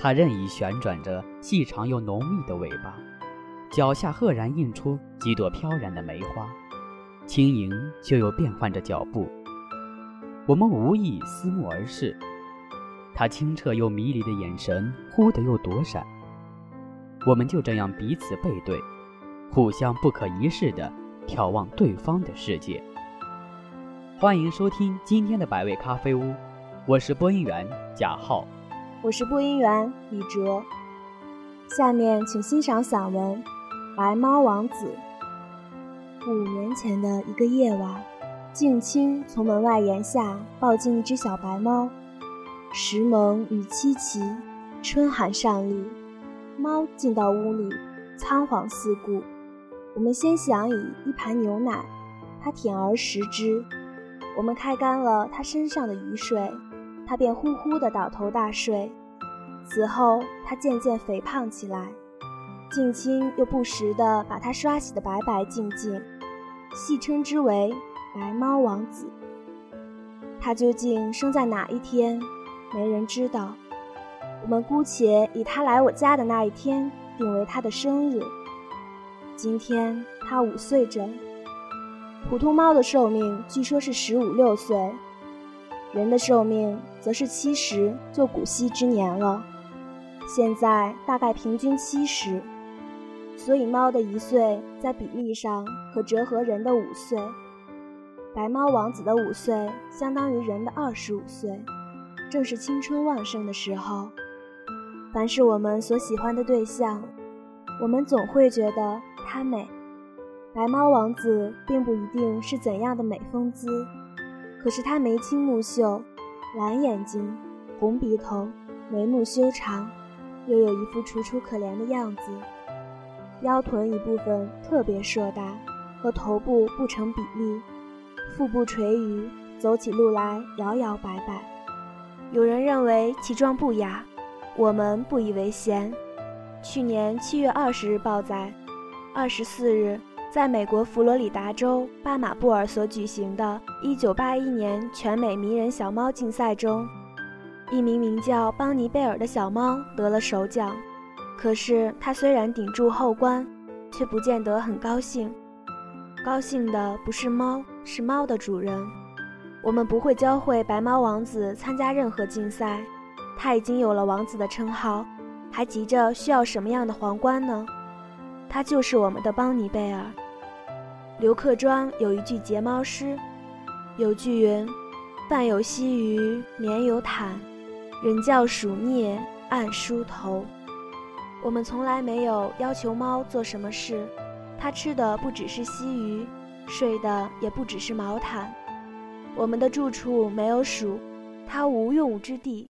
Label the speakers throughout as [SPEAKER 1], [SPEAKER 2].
[SPEAKER 1] 它任意旋转着细长又浓密的尾巴，脚下赫然映出几朵飘然的梅花，轻盈却又变换着脚步。我们无意思慕而视，它清澈又迷离的眼神忽的又躲闪。我们就这样彼此背对，互相不可一世的眺望对方的世界。欢迎收听今天的百味咖啡屋，我是播音员贾浩，
[SPEAKER 2] 我是播音员李哲。下面请欣赏散文《白猫王子》。五年前的一个夜晚，静清从门外檐下抱进一只小白猫。时蒙雨凄凄，春寒上立，猫进到屋里，仓皇四顾。我们先想以一盘牛奶，它舔而食之。我们开干了它身上的雨水，它便呼呼地倒头大睡。此后，它渐渐肥胖起来。近亲又不时地把它刷洗得白白净净，戏称之为“白猫王子”。它究竟生在哪一天，没人知道。我们姑且以它来我家的那一天定为它的生日。今天它五岁整。普通猫的寿命据说是十五六岁，人的寿命则是七十就古稀之年了。现在大概平均七十，所以猫的一岁在比例上可折合人的五岁。白猫王子的五岁相当于人的二十五岁，正是青春旺盛的时候。凡是我们所喜欢的对象，我们总会觉得它美。白猫王子并不一定是怎样的美风姿，可是他眉清目秀，蓝眼睛，红鼻头，眉目修长，又有一副楚楚可怜的样子。腰臀一部分特别硕大，和头部不成比例，腹部垂于，走起路来摇摇摆摆。有人认为其状不雅，我们不以为嫌。去年七月二十日报载，二十四日。在美国佛罗里达州巴马布尔所举行的1981年全美迷人小猫竞赛中，一名名叫邦尼贝尔的小猫得了首奖。可是它虽然顶住后关，却不见得很高兴。高兴的不是猫，是猫的主人。我们不会教会白猫王子参加任何竞赛，他已经有了王子的称号，还急着需要什么样的皇冠呢？他就是我们的邦尼贝尔。刘克庄有一句睫毛诗，有句云：“饭有溪鱼，眠有毯，人教鼠啮暗梳头。”我们从来没有要求猫做什么事，它吃的不只是溪鱼，睡的也不只是毛毯。我们的住处没有鼠，它无用武之地，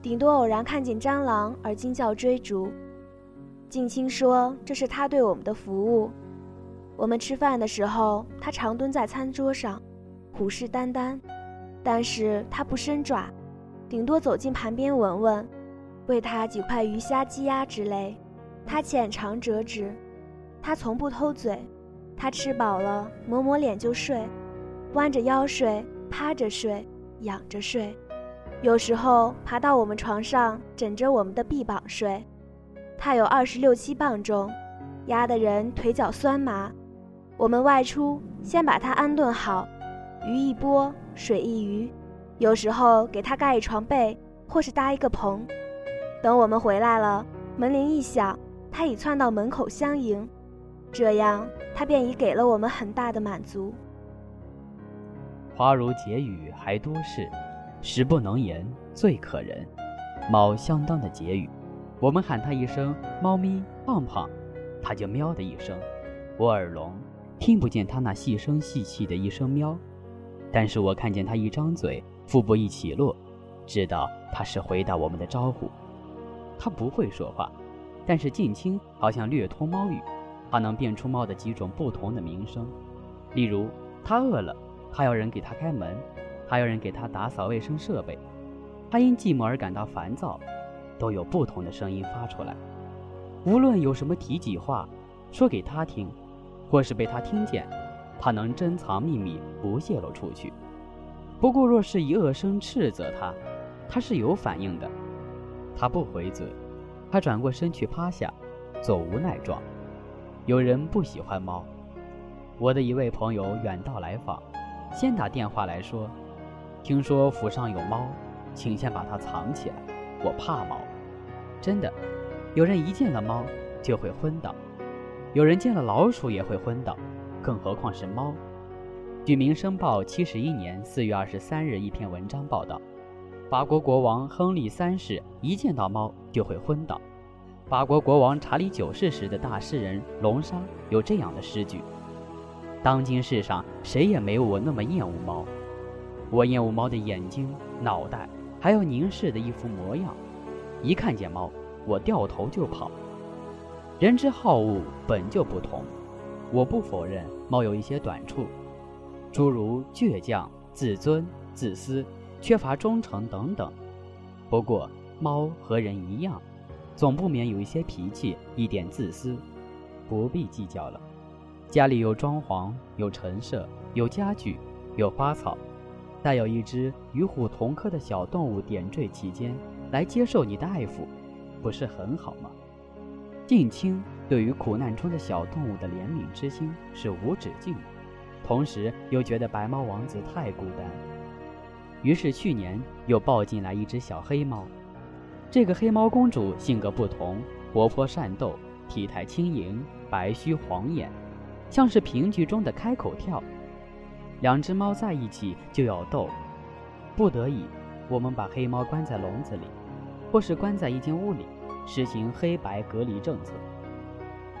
[SPEAKER 2] 顶多偶然看见蟑螂而惊叫追逐。静清说：“这是他对我们的服务。我们吃饭的时候，他常蹲在餐桌上，虎视眈眈。但是他不伸爪，顶多走近盘边闻闻，喂他几块鱼虾鸡鸭之类。他浅尝辄止。他从不偷嘴。他吃饱了，抹抹脸就睡，弯着腰睡，趴着睡，仰着睡，有时候爬到我们床上，枕着我们的臂膀睡。”它有二十六七磅重，压得人腿脚酸麻。我们外出，先把它安顿好，鱼一拨，水一鱼，有时候给它盖一床被，或是搭一个棚。等我们回来了，门铃一响，它已窜到门口相迎，这样它便已给了我们很大的满足。
[SPEAKER 1] 花如解语还多事，时不能言最可人。猫相当的解语。我们喊它一声“猫咪胖胖”，它就喵的一声。我耳聋，听不见它那细声细气的一声喵，但是我看见它一张嘴，腹部一起落，知道它是回答我们的招呼。它不会说话，但是近亲好像略通猫语，它能辨出猫的几种不同的鸣声。例如，它饿了，它要人给它开门，还要人给它打扫卫生设备，它因寂寞而感到烦躁。都有不同的声音发出来，无论有什么提己话，说给他听，或是被他听见，他能珍藏秘密不泄露出去。不过，若是以恶声斥责他，他是有反应的。他不回嘴，他转过身去趴下，做无奈状。有人不喜欢猫。我的一位朋友远道来访，先打电话来说，听说府上有猫，请先把它藏起来。我怕猫，真的。有人一见了猫就会昏倒，有人见了老鼠也会昏倒，更何况是猫。据《民生报》七十一年四月二十三日一篇文章报道，法国国王亨利三世一见到猫就会昏倒。法国国王查理九世时的大诗人龙沙有这样的诗句。当今世上谁也没有我那么厌恶猫。我厌恶猫的眼睛、脑袋，还有凝视的一副模样。一看见猫，我掉头就跑。人之好恶本就不同。我不否认猫有一些短处，诸如倔强、自尊、自私、缺乏忠诚等等。不过，猫和人一样，总不免有一些脾气，一点自私，不必计较了。家里有装潢，有陈设，有家具，有花草，再有一只与虎同科的小动物点缀其间，来接受你的爱抚，不是很好吗？近亲对于苦难中的小动物的怜悯之心是无止境的，同时又觉得白猫王子太孤单，于是去年又抱进来一只小黑猫。这个黑猫公主性格不同，活泼善斗，体态轻盈，白须黄眼。像是评剧中的开口跳，两只猫在一起就要斗，不得已，我们把黑猫关在笼子里，或是关在一间屋里，实行黑白隔离政策。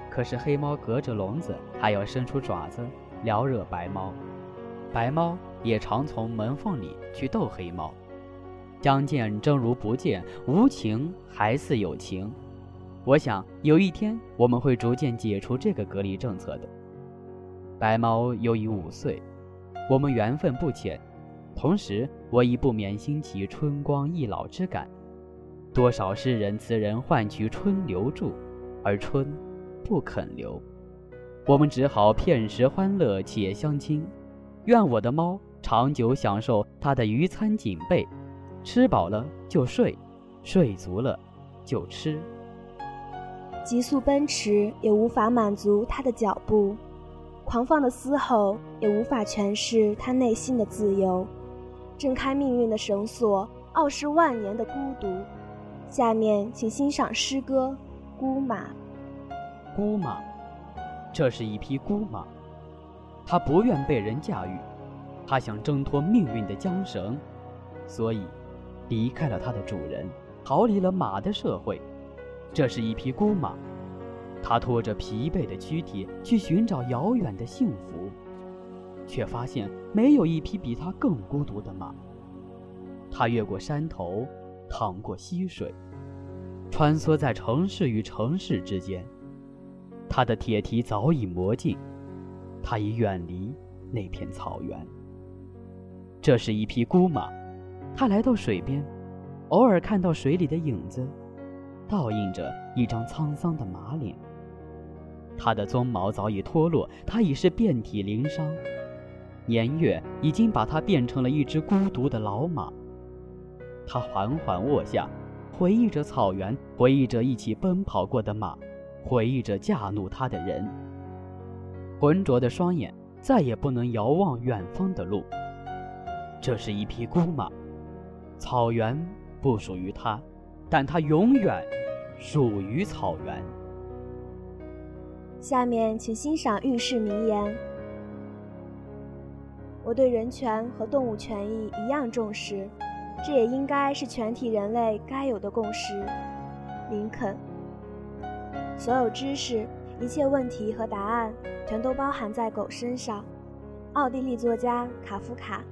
[SPEAKER 1] 可是黑猫隔着笼子还要伸出爪子撩惹白猫，白猫也常从门缝里去逗黑猫，相见正如不见，无情还似有情。我想有一天我们会逐渐解除这个隔离政策的。白猫又已五岁，我们缘分不浅，同时我已不免兴起春光易老之感。多少诗人词人换取春留住，而春不肯留，我们只好片时欢乐且相亲。愿我的猫长久享受它的鱼餐锦被，吃饱了就睡，睡足了就吃。
[SPEAKER 2] 急速奔驰也无法满足它的脚步。狂放的嘶吼也无法诠释它内心的自由，挣开命运的绳索，傲视万年的孤独。下面请欣赏诗歌《孤马》。
[SPEAKER 1] 孤马，这是一匹孤马，它不愿被人驾驭，它想挣脱命运的缰绳，所以离开了它的主人，逃离了马的社会。这是一匹孤马。它拖着疲惫的躯体去寻找遥远的幸福，却发现没有一匹比它更孤独的马。它越过山头，淌过溪水，穿梭在城市与城市之间。他的铁蹄早已磨尽，他已远离那片草原。这是一匹孤马，他来到水边，偶尔看到水里的影子，倒映着一张沧桑的马脸。他的鬃毛早已脱落，他已是遍体鳞伤，年月已经把他变成了一只孤独的老马。他缓缓卧下，回忆着草原，回忆着一起奔跑过的马，回忆着驾怒他的人。浑浊的双眼再也不能遥望远方的路。这是一匹孤马，草原不属于他，但他永远属于草原。
[SPEAKER 2] 下面请欣赏遇事名言。我对人权和动物权益一样重视，这也应该是全体人类该有的共识。林肯。所有知识、一切问题和答案，全都包含在狗身上。奥地利作家卡夫卡。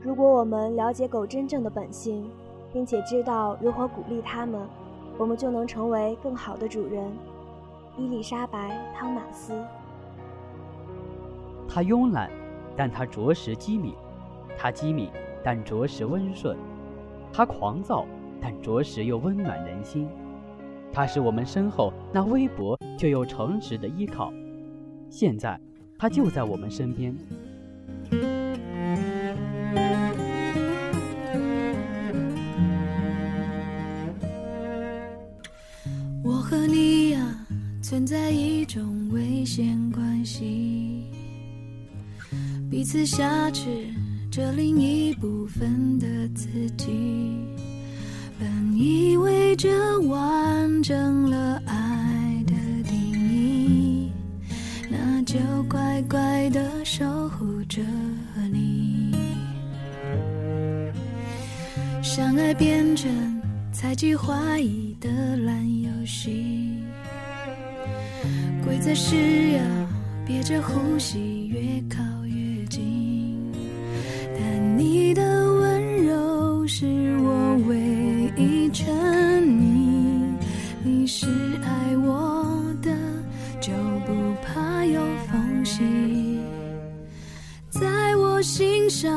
[SPEAKER 2] 如果我们了解狗真正的本性，并且知道如何鼓励它们，我们就能成为更好的主人。伊丽莎白·汤马斯。
[SPEAKER 1] 他慵懒，但他着实机敏；他机敏，但着实温顺；他狂躁，但着实又温暖人心。他是我们身后那微薄却又诚实的依靠。现在，他就在我们身边。
[SPEAKER 3] 我和你呀存在一种危险关系，彼此挟持着另一部分的自己。本以为这完整了爱的定义，那就乖乖的守护着你。相爱变成猜忌怀疑的烂游戏，规则是要憋着呼吸，越靠是我唯一沉溺，你是爱我的，就不怕有缝隙，在我心上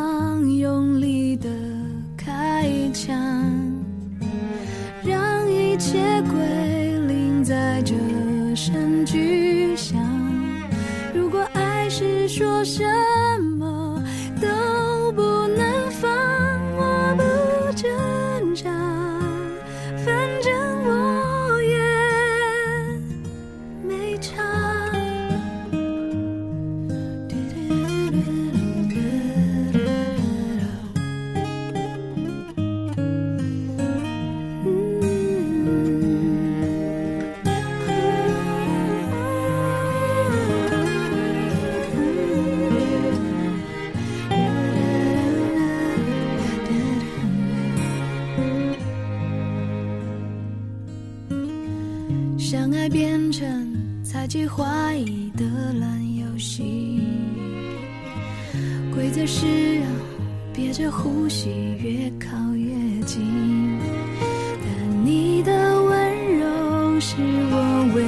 [SPEAKER 3] 是我唯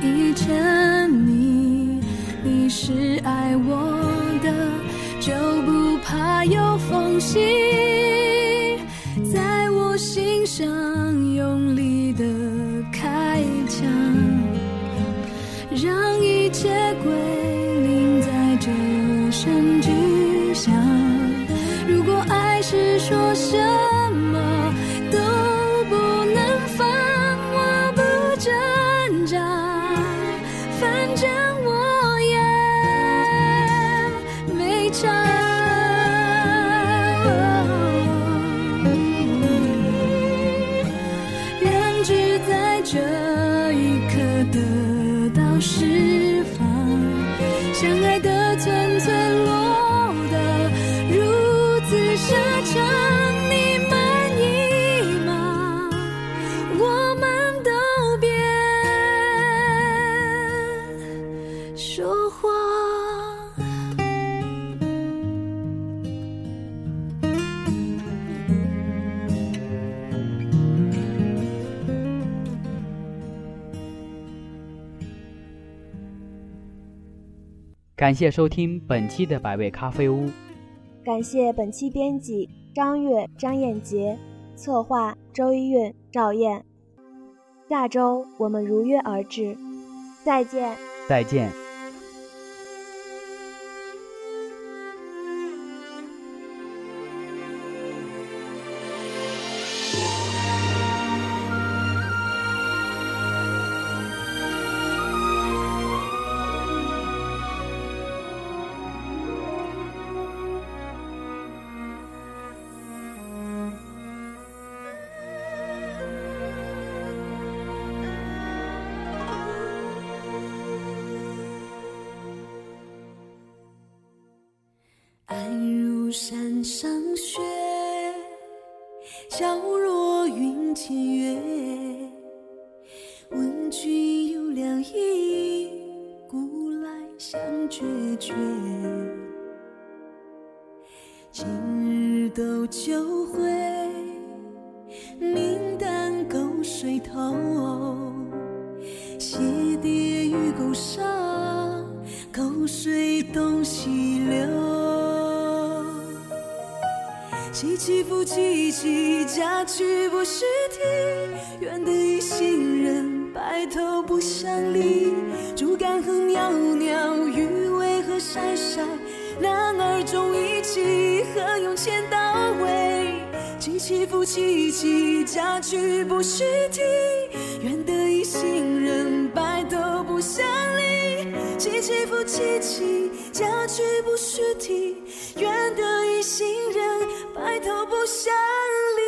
[SPEAKER 3] 一沉溺，你是爱我的，就不怕有缝隙，在我心上
[SPEAKER 1] 感谢收听本期的百味咖啡屋。
[SPEAKER 2] 感谢本期编辑张悦、张艳杰，策划周一韵、赵燕。下周我们如约而至，再见。
[SPEAKER 1] 再见。
[SPEAKER 3] 皎若云间月。问君有两意，古来相决绝。今日斗酒会，明旦沟水头。鞋跌于沟上，沟水东西起起伏起起，嫁娶不是题。愿得一心人，白头不相离。竹竿横袅袅，鱼尾何晒晒。男儿重义气，何用千刀为？起起伏起起，嫁娶不是题。愿得一心人，白头不相离。凄凄复凄凄，嫁娶不须啼，愿得一心人，白头不相离。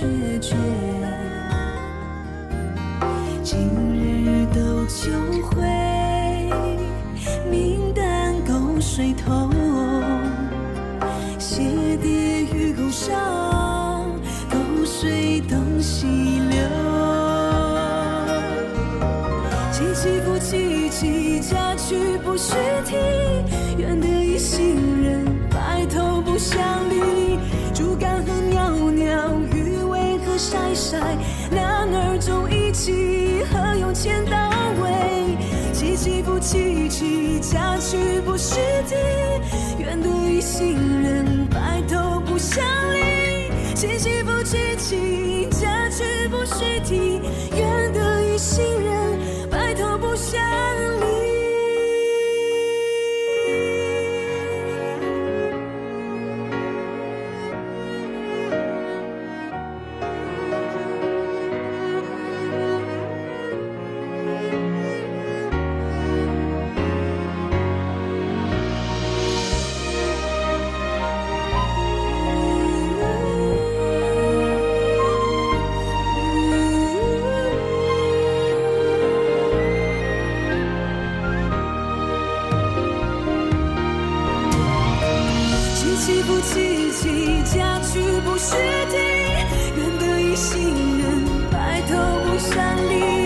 [SPEAKER 3] 决绝。今日斗酒会，明旦沟水头。鞋跌于沟上，沟水东西流。起起伏萋萋，家具不虚题，愿得一心人，白头不相离。晒？男儿重义气，何用千刀为？起起伏萋萋，家具不须啼，愿得一心人，白头不相离。起起伏萋萋，家具不须啼，起起伏萋萋，家具不虚题，愿得一心人，白头不相离。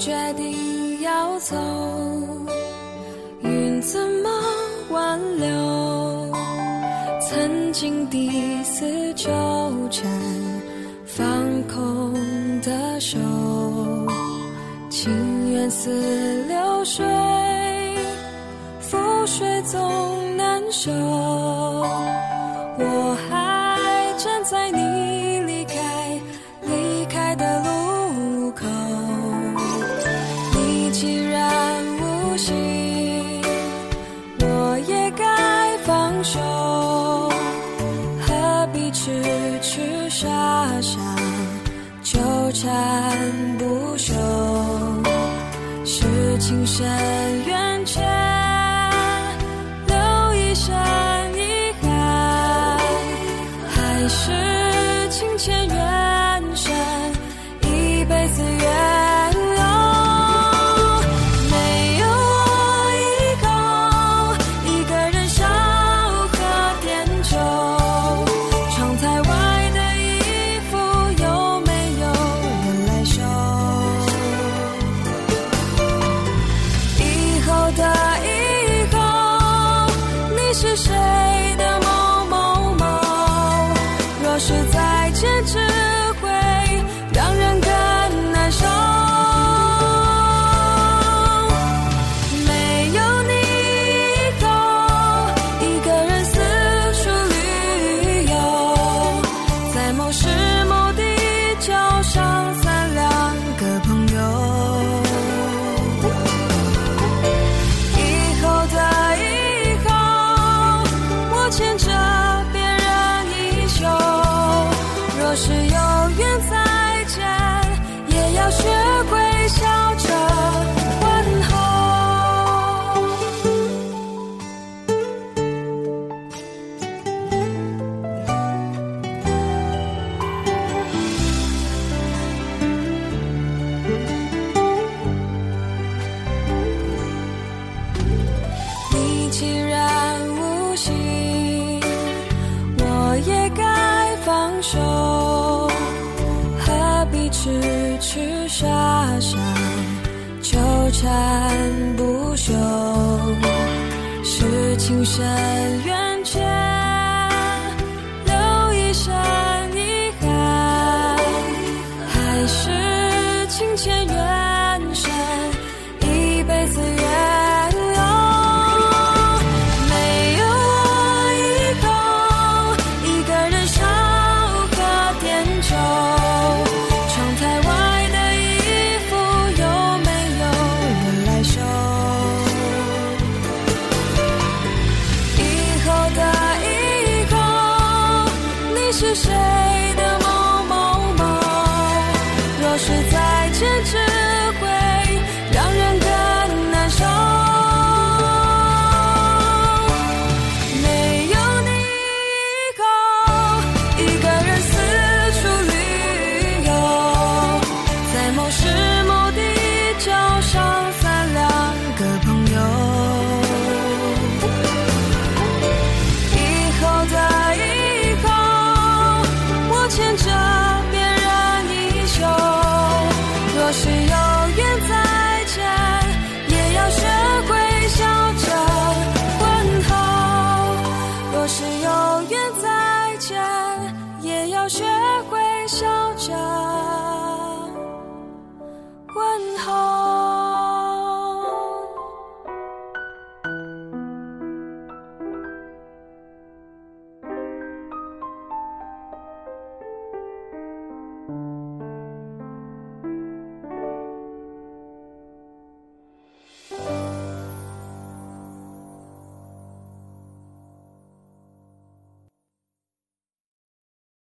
[SPEAKER 3] 决定要走，云怎么挽留？曾经抵死纠缠，放空的手，情缘似流水，覆水总难收。我还山不休？是情深缘
[SPEAKER 4] 你既然无心我也该放手何必痴痴傻傻纠缠不休？是情深缘浅